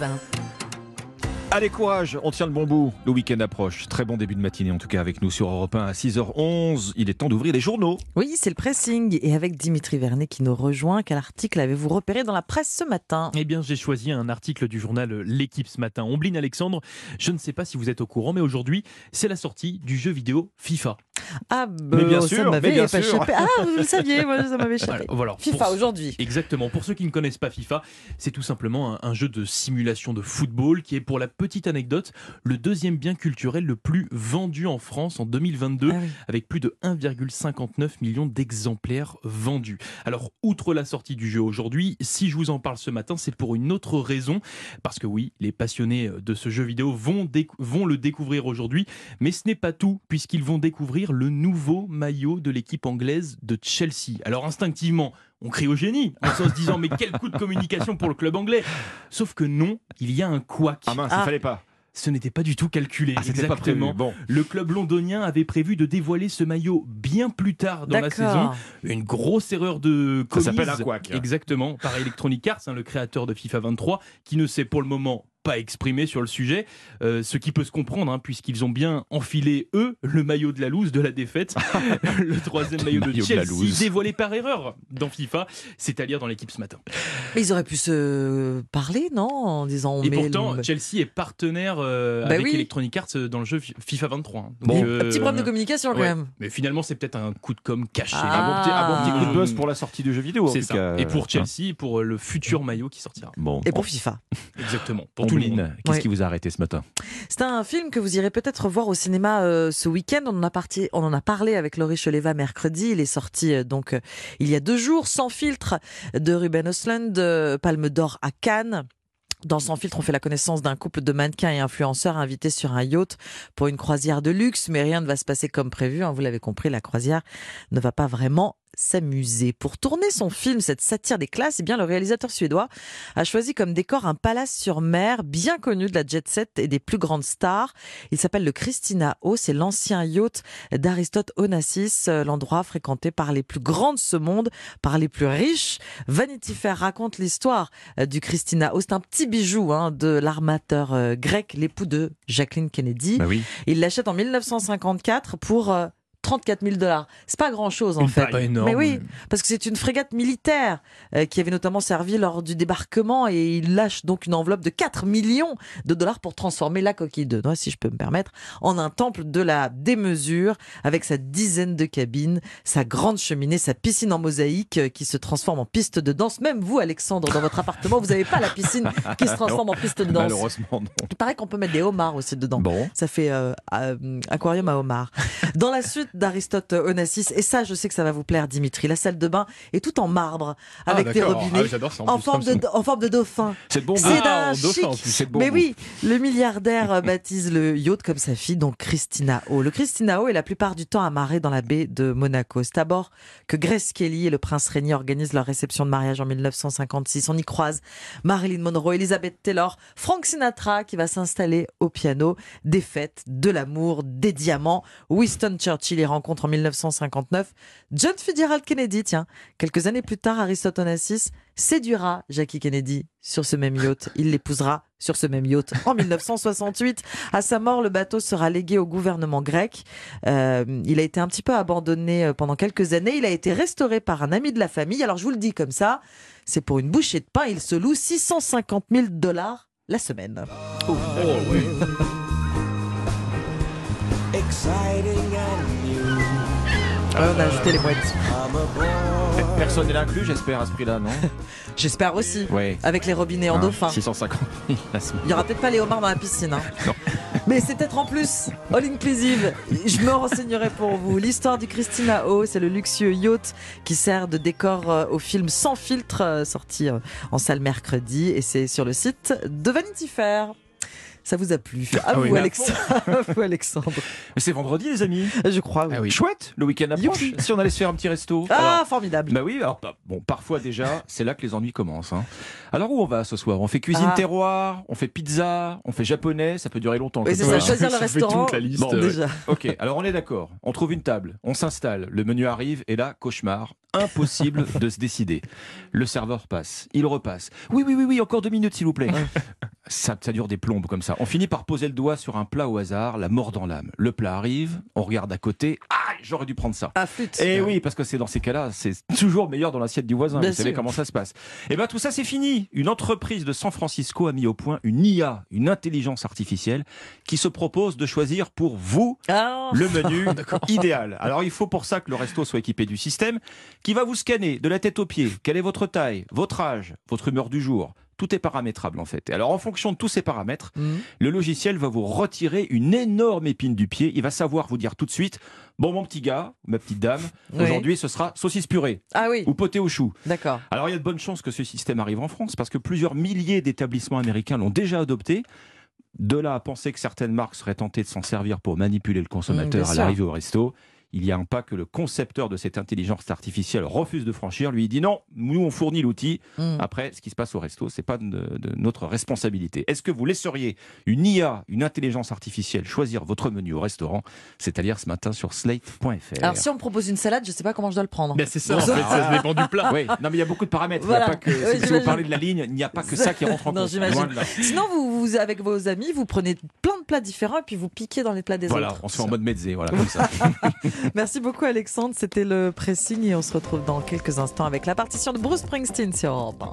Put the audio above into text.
Bain. Allez, courage, on tient le bon bout. Le week-end approche. Très bon début de matinée, en tout cas avec nous sur Europe 1 à 6h11. Il est temps d'ouvrir les journaux. Oui, c'est le pressing. Et avec Dimitri Vernet qui nous rejoint, quel article avez-vous repéré dans la presse ce matin? Eh bien, j'ai choisi un article du journal L'équipe ce matin. Ombline Alexandre, je ne sais pas si vous êtes au courant, mais aujourd'hui, c'est la sortie du jeu vidéo FIFA. Ah, Mais bien bah, sûr, ça m'avait pas sûr. échappé. Ah, vous le saviez, moi ça m'avait échappé. Voilà. FIFA Pour- aujourd'hui. Exactement. Pour ceux qui ne connaissent pas FIFA, c'est tout simplement un, un jeu de simulation de football qui est, pour la petite anecdote, le deuxième bien culturel le plus vendu en France en 2022, Ah oui. avec plus de 1,59 million d'exemplaires vendus. Alors, outre la sortie du jeu aujourd'hui, si je vous en parle ce matin, c'est pour une autre raison, parce que oui, les passionnés de ce jeu vidéo vont le découvrir aujourd'hui, mais ce n'est pas tout, puisqu'ils vont découvrir le nouveau maillot de l'équipe anglaise de Chelsea. Alors, instinctivement, on crie au génie en se disant mais quel coup de communication pour le club anglais Sauf que non, il y a un couac. Ah mince, Ah. il fallait pas. Ce n'était pas du tout calculé. Ah, c'était pas prévu. Exactement. Bon. Le club londonien avait prévu de dévoiler ce maillot bien plus tard dans la saison. Une grosse erreur de Ça commise. s'appelle un couac. Exactement, par Electronic Arts, hein, le créateur de FIFA 23, qui ne s'est pour le moment pas exprimé sur le sujet, euh, ce qui peut se comprendre, hein, puisqu'ils ont bien enfilé, eux, le maillot de la loose de la défaite, le troisième maillot, maillot de de la Chelsea, loose. dévoilé par erreur dans FIFA, c'est à dire dans l'équipe ce matin. Mais ils auraient pu se parler, non En disant on Et met pourtant, le- Chelsea est partenaire euh, Bah avec oui. Electronic Arts euh, dans le jeu FIFA 23. hein. Bon. euh, Un petit problème de communication quand ouais. même. Mais finalement, c'est peut-être un coup de com caché. Ah. Un bon petit, coup de buzz pour la sortie du jeu vidéo. C'est ça. cas. Et pour. Chelsea, pour le futur maillot qui sortira. Bon. Et pour FIFA. Exactement. Pour tout le Ombline, qu'est-ce Ouais. qui vous a arrêté ce matin? C'est un film que vous irez peut-être voir au cinéma euh, ce week-end. On en a parti, on en a parlé avec Laurie Choleva mercredi. Il est sorti euh, donc euh, il y a deux jours, sans filtre, de Ruben Östlund, Palme d'Or à Cannes. Dans Sans filtre, on fait la connaissance d'un couple de mannequins et influenceurs invités sur un yacht pour une croisière de luxe, mais rien ne va se passer comme prévu. hein. Vous l'avez compris, la croisière ne va pas vraiment s'amuser. Pour tourner son film, cette satire des classes, eh bien, le réalisateur suédois a choisi comme décor un palace sur mer bien connu de la jet set et des plus grandes stars. Il s'appelle le Christina O. C'est l'ancien yacht d'Aristote Onassis, euh, l'endroit fréquenté par les plus grands de ce monde, par les plus riches. Vanity Fair raconte l'histoire euh, du Christina O. C'est un petit bijou hein, de l'armateur euh, grec, l'époux de Jacqueline Kennedy. Bah oui. Il l'achète en 1954 pour 34 000 dollars. C'est pas grand chose en Une fait. énorme. Mais oui, parce que c'est une frégate militaire euh, qui avait notamment servi lors du débarquement et il lâche donc une enveloppe de 4 millions de dollars pour transformer la coquille de noix, si je peux me permettre, en un temple de la démesure avec sa dizaine de cabines, sa grande cheminée, sa piscine en mosaïque euh, qui se transforme en piste de danse. Même vous, Alexandre, dans votre appartement, vous n'avez pas la piscine qui se transforme en piste de danse. Malheureusement, non. Il paraît qu'on peut mettre des homards aussi dedans. Bon. Ça fait euh, euh, aquarium à homard. Dans la suite d'Aristote Onassis, et ça, je sais que ça va vous plaire, Dimitri, la salle de bain est toute en marbre avec des robinets. Ah ça. en forme, de, en forme de dauphin. C'est de bon C'est goût. Dauphin, Mais oui, le milliardaire baptise le yacht comme sa fille, donc Christina O. Le Christina O est la plupart du temps amarré dans la baie de Monaco. C'est d'abord que Grace Kelly et le prince Régnier organisent leur réception de mariage en 1956. On y croise Marilyn Monroe, Elizabeth Taylor, Frank Sinatra qui va s'installer au piano, des fêtes, de l'amour, des diamants. Winston Churchill les rencontre en 1959. John Fitzgerald Kennedy, tiens, quelques années plus tard, Aristote Onassis séduira Jackie Kennedy sur ce même yacht. Il l'épousera sur ce même yacht en 1968. À sa mort, le bateau sera légué au gouvernement grec. Euh, il a été un petit peu abandonné euh, pendant quelques années. Il a été restauré par un ami de la famille. Alors je vous le dis comme ça, c'est pour une bouchée de pain. Il se loue 650 000 dollars la semaine. Oh, oui. Alors, on a ajouté les. Personne n'est inclus, j'espère, à ce prix-là, non? J'espère aussi. Ouais. Avec les robinets en Hein, dauphin. 650 000 la semaine. Il y aura peut-être pas les homards dans la piscine. hein. Non. Mais c'est peut-être en plus all inclusive. Je me renseignerai pour vous. L'histoire du Christina O, c'est le luxueux yacht qui sert de décor euh, au film Sans filtre, euh, sorti euh, en salle mercredi. Et c'est sur le site de Vanity Fair. Ça vous a plu À Ah vous, oui, mais à vous, Alexandre. Mais c'est vendredi, les amis. Je crois. oui. Ah oui. Chouette, le week-end approche. Si on allait se faire un petit resto. Ah, Alors, formidable. Bah oui, alors bah, bon, parfois déjà, c'est là que les ennuis commencent. hein. Alors où on va ce soir? On fait cuisine Ah. terroir, on fait pizza, on fait japonais, ça peut durer longtemps. Oui, c'est ça. ça, choisir le Ça fait restaurant. toute la liste. Bon, ouais. Déjà. Ok, alors on est d'accord. On trouve une table, on s'installe, le menu arrive et là, cauchemar, Impossible de se décider. Le serveur passe, il repasse. Oui, oui, oui, oui, encore deux minutes s'il vous plaît. Ça, ça dure des plombes comme ça. On finit par poser le doigt sur un plat au hasard, la mort dans l'âme. Le plat arrive, on regarde à côté. Ah, j'aurais dû prendre ça. Flûte. Et oui, parce que c'est dans ces cas-là, c'est toujours meilleur dans l'assiette du voisin. Bien Vous savez comment ça se passe. Et bien tout ça, c'est fini. Une entreprise de San Francisco a mis au point une IA, une intelligence artificielle, qui se propose de choisir pour vous Ah, le menu idéal. Alors il faut pour ça que le resto soit équipé du système qui va vous scanner de la tête aux pieds. Quelle est votre taille, votre âge, votre humeur du jour tout est paramétrable en fait. Et alors en fonction de tous ces paramètres, Mhm. le logiciel va vous retirer une énorme épine du pied. Il va savoir vous dire tout de suite, bon mon petit gars, ma petite dame, Oui. aujourd'hui ce sera saucisse purée ah oui, ou poté au chou. d'accord. Alors il y a de bonnes chances que ce système arrive en France parce que plusieurs milliers d'établissements américains l'ont déjà adopté. De là à penser que certaines marques seraient tentées de s'en servir pour manipuler le Mm, consommateur bien à l'arrivée au resto. Il y a un pas que le concepteur de cette intelligence artificielle refuse de franchir. Lui il dit non, nous on fournit l'outil. Mm. Après, ce qui se passe au resto, c'est pas de, de notre responsabilité. Est-ce que vous laisseriez une IA, une intelligence artificielle, choisir votre menu au restaurant? C'est à dire ce matin sur slate.fr. Alors si on me propose une salade, je sais pas comment je dois le prendre. Ben, c'est ça, en fait, ça- dépend du plat. Oui, non mais il y a beaucoup de paramètres. Il y Voilà. a pas que, Oui, si vous parlez de la ligne, il n'y a pas que ça qui rentre en Non, compte. Sinon, vous, vous, avec vos amis, vous prenez plein de plats différents et puis vous piquez dans les plats des Voilà, autres. on se fait en mode mezzé, voilà comme ça. Merci beaucoup Alexandre, c'était le pressing et on se retrouve dans quelques instants avec la partition de Bruce Springsteen sur Europe 1.